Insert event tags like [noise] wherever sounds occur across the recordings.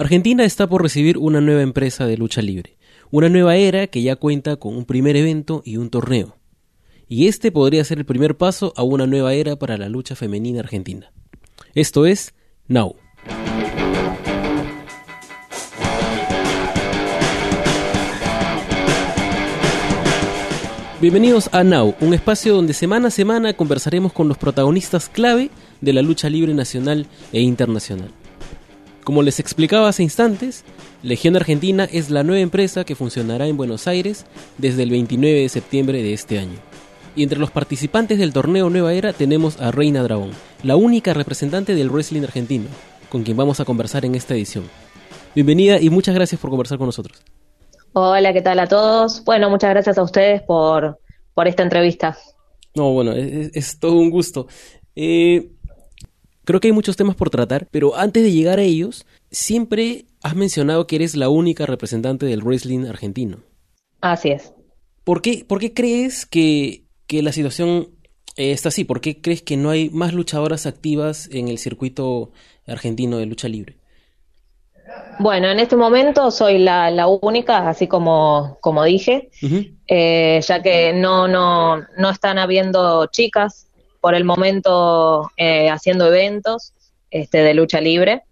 Argentina está por recibir una nueva empresa de lucha libre, una nueva era que ya cuenta con un primer evento y un torneo. Y este podría ser el primer paso a una nueva era para la lucha femenina argentina. Esto es Now. Bienvenidos a Now, un espacio donde semana a semana conversaremos con los protagonistas clave de la lucha libre nacional e internacional. Como les explicaba hace instantes, Legión Argentina es la nueva empresa que funcionará en Buenos Aires desde el 29 de septiembre de este año. Y entre los participantes del torneo Nueva Era tenemos a Reina Dragón, la única representante del wrestling argentino, con quien vamos a conversar en esta edición. Bienvenida y muchas gracias por conversar con nosotros. Hola, ¿qué tal a todos? Bueno, muchas gracias a ustedes por, por esta entrevista. No, bueno, es, es todo un gusto. Eh, Creo que hay muchos temas por tratar, pero antes de llegar a ellos, siempre has mencionado que eres la única representante del wrestling argentino. Así es. ¿Por qué, por qué crees que, que la situación eh, está así? ¿Por qué crees que no hay más luchadoras activas en el circuito argentino de lucha libre? Bueno, en este momento soy la, la única, así como, como dije, eh, ya que no, no, no están habiendo chicas por el momento eh, haciendo eventos este, de lucha libre.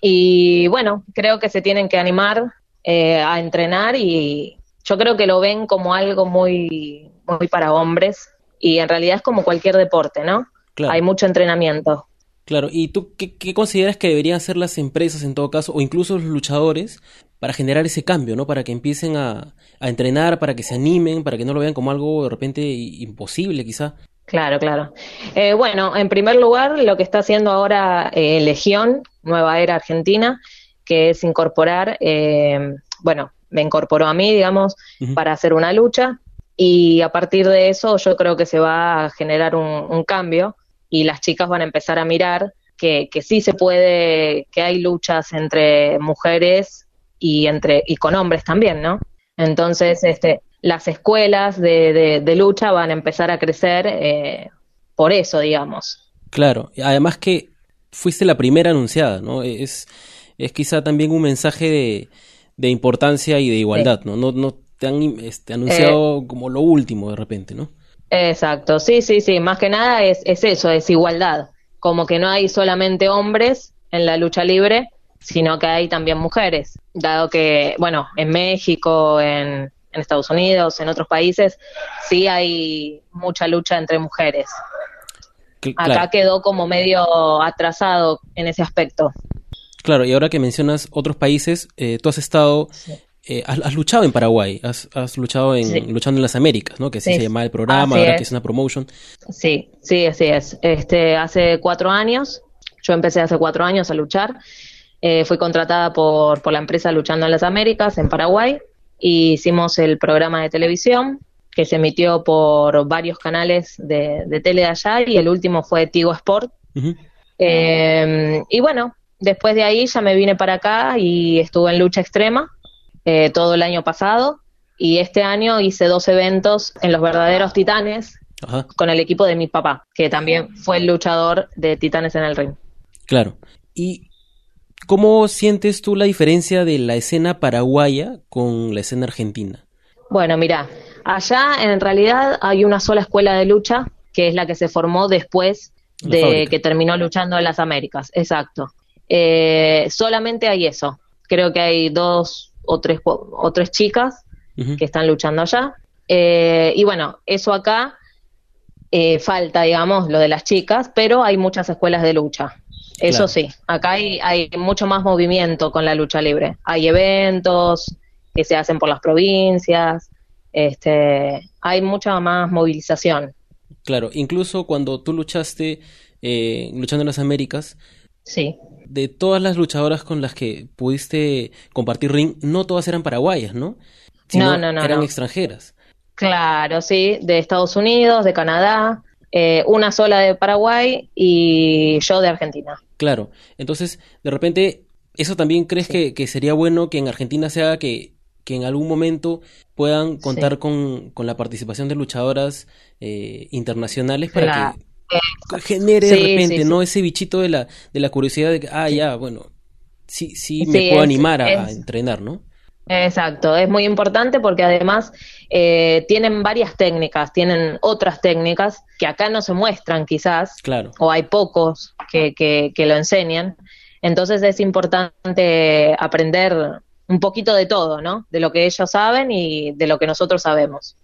Y bueno, creo que se tienen que animar eh, a entrenar y yo creo que lo ven como algo muy, muy para hombres y en realidad es como cualquier deporte, ¿no? Hay mucho entrenamiento. Claro, ¿y tú qué, consideras que deberían hacer las empresas en todo caso, o incluso los luchadores, para generar ese cambio, ¿no? Para que empiecen a, a entrenar, para que se animen, para que no lo vean como algo de repente imposible quizá. Claro, claro. Eh, bueno, en primer lugar, lo que está haciendo ahora eh, Legión, Nueva Era Argentina, que es incorporar, eh, bueno, me incorporó a mí, digamos, para hacer una lucha y a partir de eso yo creo que se va a generar un, cambio y las chicas van a empezar a mirar que, que sí se puede, que hay luchas entre mujeres y entre y con hombres también, ¿no? Entonces, este, las escuelas de, de, lucha van a empezar a crecer eh, por eso, digamos. Claro, además que fuiste la primera anunciada, ¿no? Es, es quizá también un mensaje de, de importancia y de igualdad, ¿no? ¿no? No te han este, anunciado eh, como lo último de repente, ¿no? Exacto, sí, sí, sí, más que nada es, es eso, es igualdad, como que no hay solamente hombres en la lucha libre, sino que hay también mujeres, dado que, bueno, en México, en, en Estados Unidos, en otros países, sí hay mucha lucha entre mujeres. Acá quedó como medio atrasado en ese aspecto. Claro, y ahora que mencionas otros países, eh, tú has estado, eh, has, luchado en Paraguay, has, luchado en, luchando en las Américas, ¿no? Que así se llama el programa, ahora que es una promotion. Sí, sí, así es. Este, hace cuatro años, yo empecé hace cuatro años a luchar. Eh, fui contratada por, por la empresa Luchando en las Américas en Paraguay hicimos el programa de televisión que se emitió por varios canales de, tele de allá y el último fue Tigo Sport. Eh, y bueno, después de ahí ya me vine para acá y estuve en lucha extrema eh, todo el año pasado y este año hice dos eventos en los verdaderos titanes con el equipo de mi papá, que también fue el luchador de Titanes en el Ring. Claro. ¿Y ¿Cómo sientes tú la diferencia de la escena paraguaya con la escena argentina? Bueno, mira, allá en realidad hay una sola escuela de lucha, que es la que se formó después de que terminó luchando en las Américas, exacto. Eh, solamente hay eso. Creo que hay dos o tres, o tres chicas que están luchando allá. Eh, y bueno, eso acá eh, falta, digamos, lo de las chicas, pero hay muchas escuelas de lucha. Eso sí, acá hay, hay mucho más movimiento con la lucha libre. Hay eventos que se hacen por las provincias, este, hay mucha más movilización. Claro, incluso cuando tú luchaste, eh, luchando en las Américas, sí. De todas las luchadoras con las que pudiste compartir ring, no todas eran paraguayas, ¿no? no, no, no. Eran extranjeras. Claro, sí, de Estados Unidos, de Canadá, eh, una sola de Paraguay y yo de Argentina. Claro, entonces de repente, ¿eso también crees que, sería bueno que en Argentina se haga que, que en algún momento puedan contar con, con, la participación de luchadoras eh, internacionales para que genere de repente, ¿no? Ese bichito de la, de la curiosidad de que, ah, ya, bueno, sí, sí me puedo animar a, entrenar, ¿no? Exacto, es muy importante porque además eh, tienen varias técnicas, tienen otras técnicas que acá no se muestran quizás, claro. o hay pocos que, que, que lo enseñan. Entonces es importante aprender un poquito de todo, ¿no? De lo que ellos saben y de lo que nosotros sabemos.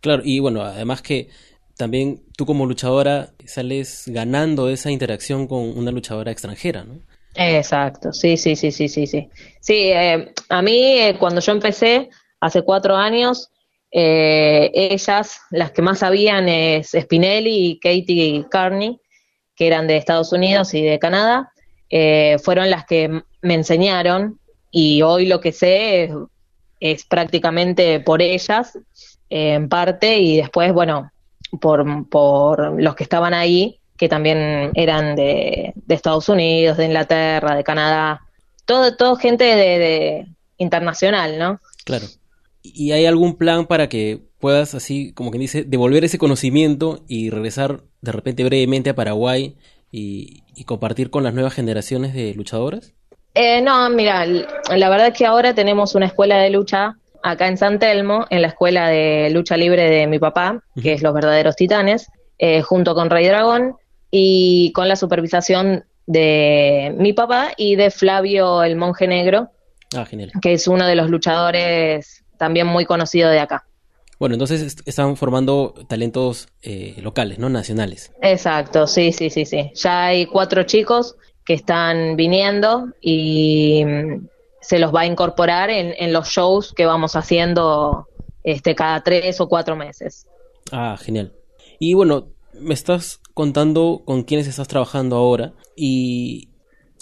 Claro, y bueno, además que también tú como luchadora sales ganando esa interacción con una luchadora extranjera, ¿no? Exacto, sí, sí, sí, sí, sí, sí. Sí, eh, a mí eh, cuando yo empecé, hace cuatro años, eh, ellas, las que más sabían es Spinelli y Katie Carney, que eran de Estados Unidos y de Canadá, fueron las que me enseñaron y hoy lo que sé es prácticamente por ellas, en parte, y después, bueno, por, por los que estaban ahí, que también eran de, Estados Unidos, de Inglaterra, de Canadá, todo, todo gente de, internacional, ¿no? Claro. ¿Y hay algún plan para que puedas, así como quien dice, devolver ese conocimiento y regresar de repente brevemente a Paraguay y, compartir con las nuevas generaciones de luchadoras? Eh, no, mira, la verdad es que ahora tenemos una escuela de lucha acá en San Telmo, en la escuela de lucha libre de mi papá, que es Los Verdaderos Titanes, eh, junto con Rey Dragón y con la supervisación de mi papá y de Flavio el Monje Negro, ah, genial. que es uno de los luchadores también muy conocido de acá. Bueno, entonces están formando talentos eh, locales, ¿no? Nacionales. Exacto, sí, sí, sí, sí. Ya hay cuatro chicos que están viniendo y se los va a incorporar en, los shows que vamos haciendo este, cada tres o cuatro meses. Ah, genial. Y bueno, me estás contando con quiénes estás trabajando ahora y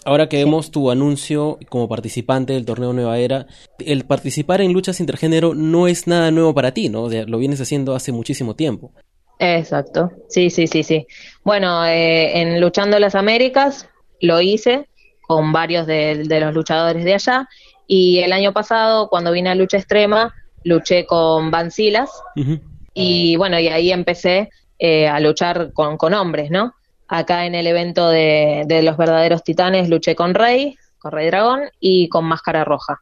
ahora que vemos tu anuncio como participante del torneo Nueva Era, el participar en luchas intergénero no es nada nuevo para ti, ¿no? lo vienes haciendo hace muchísimo tiempo. Exacto, sí, sí, sí, sí. Bueno, eh, en Luchando las Américas lo hice con varios de, los luchadores de allá. Y el año pasado, cuando vine a Lucha Extrema, luché con Van Silas. Y bueno, y ahí empecé eh, a luchar con, con, hombres, ¿no? Acá en el evento de, de, los verdaderos titanes luché con Rey, con Rey Dragón y con Máscara Roja.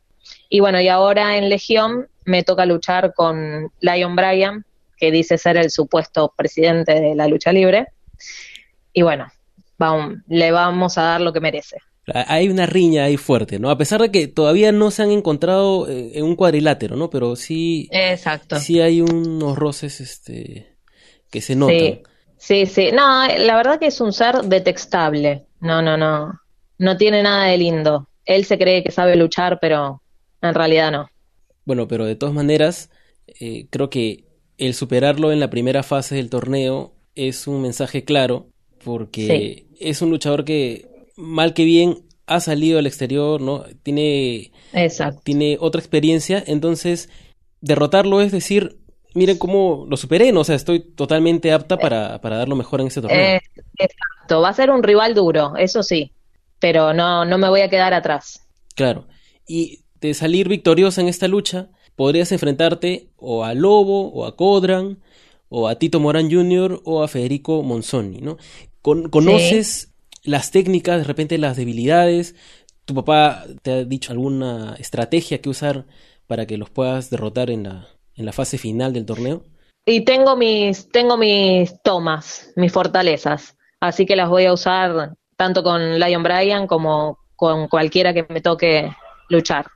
Y bueno, y ahora en Legión me toca luchar con Lion Bryan, que dice ser el supuesto presidente de la lucha libre. Y bueno, vamos, le vamos a dar lo que merece. Hay una riña ahí fuerte, ¿no? A pesar de que todavía no se han encontrado eh, en un cuadrilátero, ¿no? Pero sí. Exacto. Sí hay unos roces este, que se notan. Sí, sí, sí. No, la verdad que es un ser detestable. No, no, no. No tiene nada de lindo. Él se cree que sabe luchar, pero en realidad no. Bueno, pero de todas maneras, eh, creo que el superarlo en la primera fase del torneo es un mensaje claro, porque es un luchador que mal que bien, ha salido al exterior, ¿no? Tiene, tiene otra experiencia, entonces derrotarlo es decir, miren cómo lo superé, ¿no? O sea, estoy totalmente apta para, para dar lo mejor en este torneo. Eh, exacto, va a ser un rival duro, eso sí, pero no, no me voy a quedar atrás. Claro, y de salir victoriosa en esta lucha, podrías enfrentarte o a Lobo, o a Codran, o a Tito Morán Jr., o a Federico Monzoni, ¿no? ¿Conoces las técnicas, de repente las debilidades. ¿Tu papá te ha dicho alguna estrategia que usar para que los puedas derrotar en la, en la fase final del torneo? Y tengo mis, tengo mis tomas, mis fortalezas, así que las voy a usar tanto con Lion Bryan como con cualquiera que me toque luchar.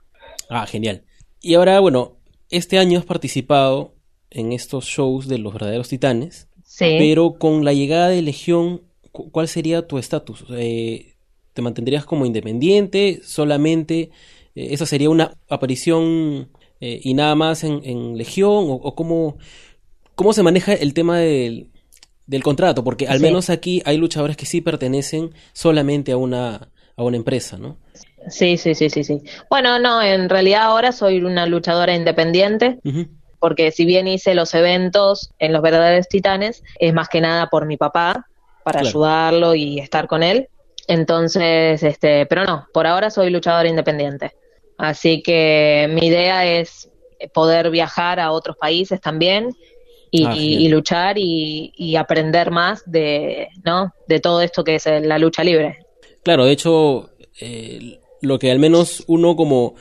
Ah, genial. Y ahora, bueno, este año has participado en estos shows de los verdaderos titanes, sí. pero con la llegada de Legión ¿cuál sería tu estatus? Eh, ¿Te mantendrías como independiente solamente? Eh, ¿Esa sería una aparición eh, y nada más en, Legión? ¿O, cómo, cómo, se maneja el tema del, contrato? Porque al menos aquí hay luchadores que sí pertenecen solamente a una, a una empresa, ¿no? Sí, sí, sí, sí, sí. Bueno, no, en realidad ahora soy una luchadora independiente. Porque si bien hice los eventos en los verdaderos titanes, es más que nada por mi papá, para ayudarlo y estar con él. Entonces, este, pero no, por ahora soy luchador independiente. Así que mi idea es poder viajar a otros países también y, ah, luchar y, aprender más de, ¿no? de todo esto que es la lucha libre. Claro, de hecho, eh, lo que al menos uno como,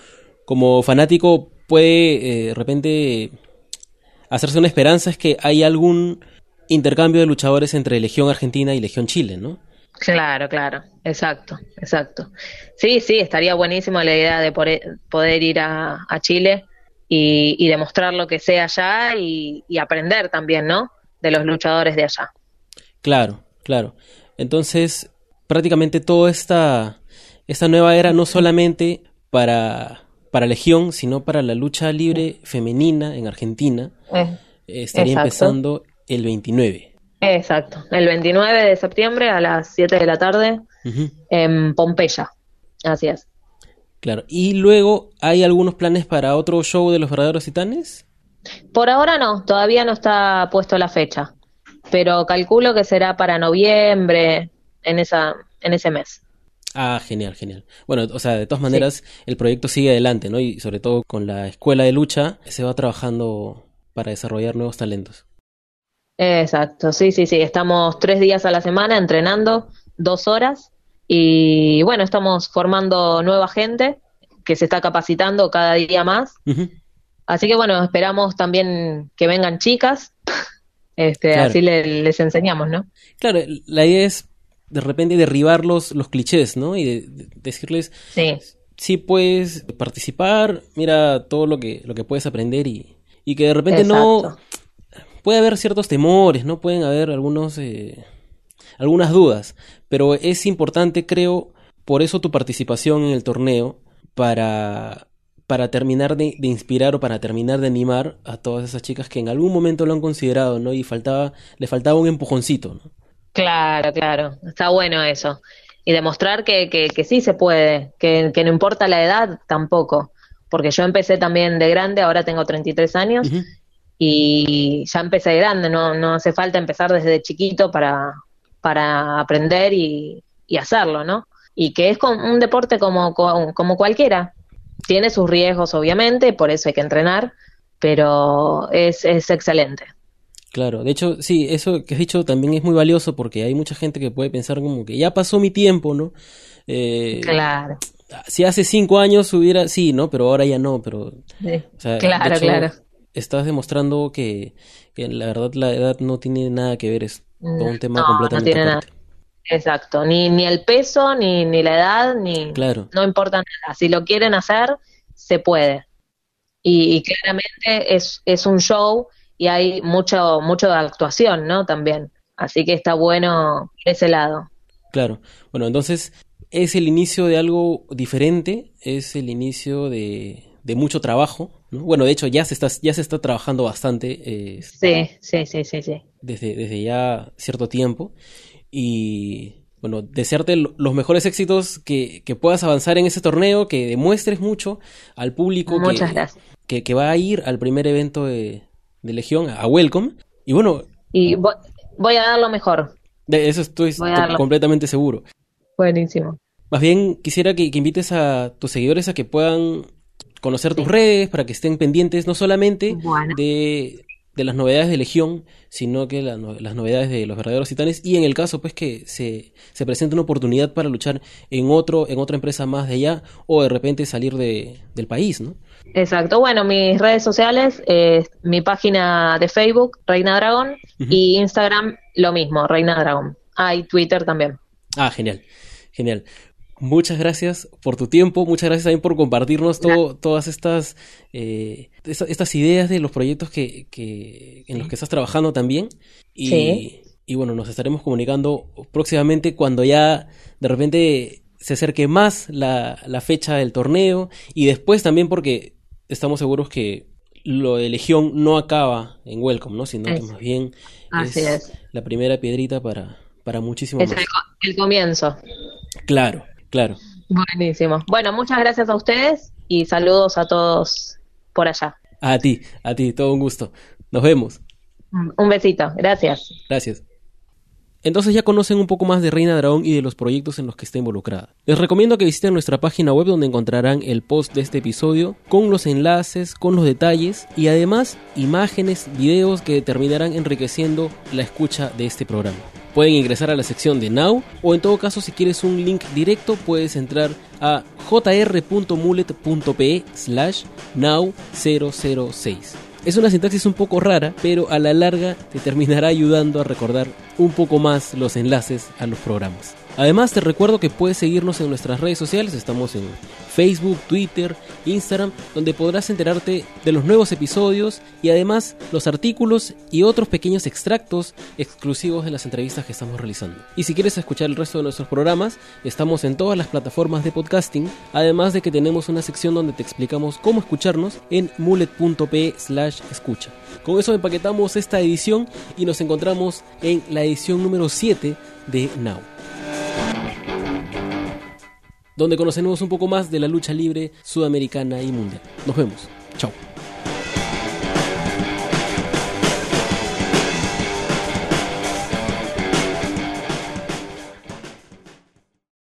como fanático puede eh, de repente hacerse una esperanza es que hay algún intercambio de luchadores entre Legión Argentina y Legión Chile, ¿no? Claro, claro, exacto, exacto. Sí, sí, estaría buenísimo la idea de poder, ir a, Chile y, demostrar lo que sé allá y, aprender también, ¿no? De los luchadores de allá. Claro, claro. Entonces, prácticamente toda esta, esta nueva era no solamente para, para Legión, sino para la lucha libre femenina en Argentina, eh, estaría empezando el 29. Exacto, el 29 de septiembre a las 7 de la tarde en Pompeya. Así es. Claro, y luego, ¿hay algunos planes para otro show de los verdaderos titanes? Por ahora no, todavía no está puesto la fecha, pero calculo que será para noviembre, en, esa, en ese mes. Ah, genial, genial. Bueno, o sea, de todas maneras, el proyecto sigue adelante, ¿no? Y sobre todo con la escuela de lucha, se va trabajando para desarrollar nuevos talentos. Exacto, sí, sí, sí. Estamos tres días a la semana entrenando, dos horas, y bueno, estamos formando nueva gente que se está capacitando cada día más. Así que bueno, esperamos también que vengan chicas, [laughs] este, así les enseñamos, ¿no? Claro, la idea es de repente derribar los, los clichés, ¿no? Y decirles, sí. sí puedes participar, mira todo lo que, lo que puedes aprender y, y que de repente no puede haber ciertos temores, ¿no? Pueden haber algunos, eh, algunas dudas, pero es importante, creo, por eso tu participación en el torneo, para, para terminar de, inspirar o para terminar de animar a todas esas chicas que en algún momento lo han considerado, ¿no? Y faltaba, le faltaba un empujoncito, ¿no? Claro, claro, está bueno eso. Y demostrar que, que, sí se puede, que, que, no importa la edad tampoco. Porque yo empecé también de grande, ahora tengo 33 años, y ya empecé grande, no, no hace falta empezar desde chiquito para, para aprender y, hacerlo, ¿no? Y que es un deporte como, como cualquiera. Tiene sus riesgos, obviamente, por eso hay que entrenar, pero es, es excelente. Claro, de hecho, sí, eso que has dicho también es muy valioso porque hay mucha gente que puede pensar como que ya pasó mi tiempo, ¿no? Eh, claro. Si hace cinco años hubiera, sí, ¿no? Pero ahora ya no, pero... claro, claro estás demostrando que, la verdad la edad no tiene nada que ver, es todo un tema completamente no tiene Nada. Exacto, ni, ni el peso, ni, ni la edad, ni... Claro. No importa nada, si lo quieren hacer, se puede. Y, claramente es, es un show y hay mucho, mucho de actuación, ¿no? También. Así que está bueno ese lado. Claro. Bueno, entonces es el inicio de algo diferente, es el inicio de, de mucho trabajo. Bueno, de hecho ya se está, ya se está trabajando bastante. Eh, sí, sí, sí, sí, sí. Desde, desde ya cierto tiempo. Y bueno, desearte los mejores éxitos, que, que, puedas avanzar en ese torneo, que demuestres mucho al público Muchas que, gracias. Que, va a ir al primer evento de, Legión, a Welcome. Y bueno... Y voy, a dar lo mejor. De eso estoy completamente seguro. Buenísimo. Más bien quisiera que, que, invites a tus seguidores a que puedan conocer tus redes para que estén pendientes no solamente de, las novedades de Legión, sino que las novedades de los verdaderos titanes y en el caso pues que se, se presente una oportunidad para luchar en otro en otra empresa más de allá o de repente salir de, del país, ¿no? Exacto, bueno, mis redes sociales, eh, mi página de Facebook, Reina Dragón, y Instagram, lo mismo, Reina Dragón. Ah, y Twitter también. Ah, genial, genial muchas gracias por tu tiempo, muchas gracias también por compartirnos todas estas, eh, estas ideas de los proyectos que, que en los que estás trabajando también. Y, y bueno, nos estaremos comunicando próximamente cuando ya de repente se acerque más la, la fecha del torneo. Y después también porque estamos seguros que lo de Legión no acaba en Welcome, ¿no? Sino que más bien es, la primera piedrita para, para muchísimo es el comienzo. Claro, Claro. Buenísimo. Bueno, muchas gracias a ustedes y saludos a todos por allá. A ti, a ti, todo un gusto. Nos vemos. Un besito, gracias. Gracias. Entonces ya conocen un poco más de Reina Dragón y de los proyectos en los que está involucrada. Les recomiendo que visiten nuestra página web donde encontrarán el post de este episodio con los enlaces, con los detalles y además imágenes, videos que terminarán enriqueciendo la escucha de este programa. Pueden ingresar a la sección de Now o en todo caso si quieres un link directo puedes entrar a jr.mulet.pe slash now006. Es una sintaxis un poco rara, pero a la larga te terminará ayudando a recordar un poco más los enlaces a los programas. Además te recuerdo que puedes seguirnos en nuestras redes sociales, estamos en Facebook, Twitter, Instagram, donde podrás enterarte de los nuevos episodios y además los artículos y otros pequeños extractos exclusivos de las entrevistas que estamos realizando. Y si quieres escuchar el resto de nuestros programas, estamos en todas las plataformas de podcasting, además de que tenemos una sección donde te explicamos cómo escucharnos en mulet.p slash escucha. Con eso empaquetamos esta edición y nos encontramos en la edición número 7 de Now donde conoceremos un poco más de la lucha libre sudamericana y mundial. Nos vemos. Chao.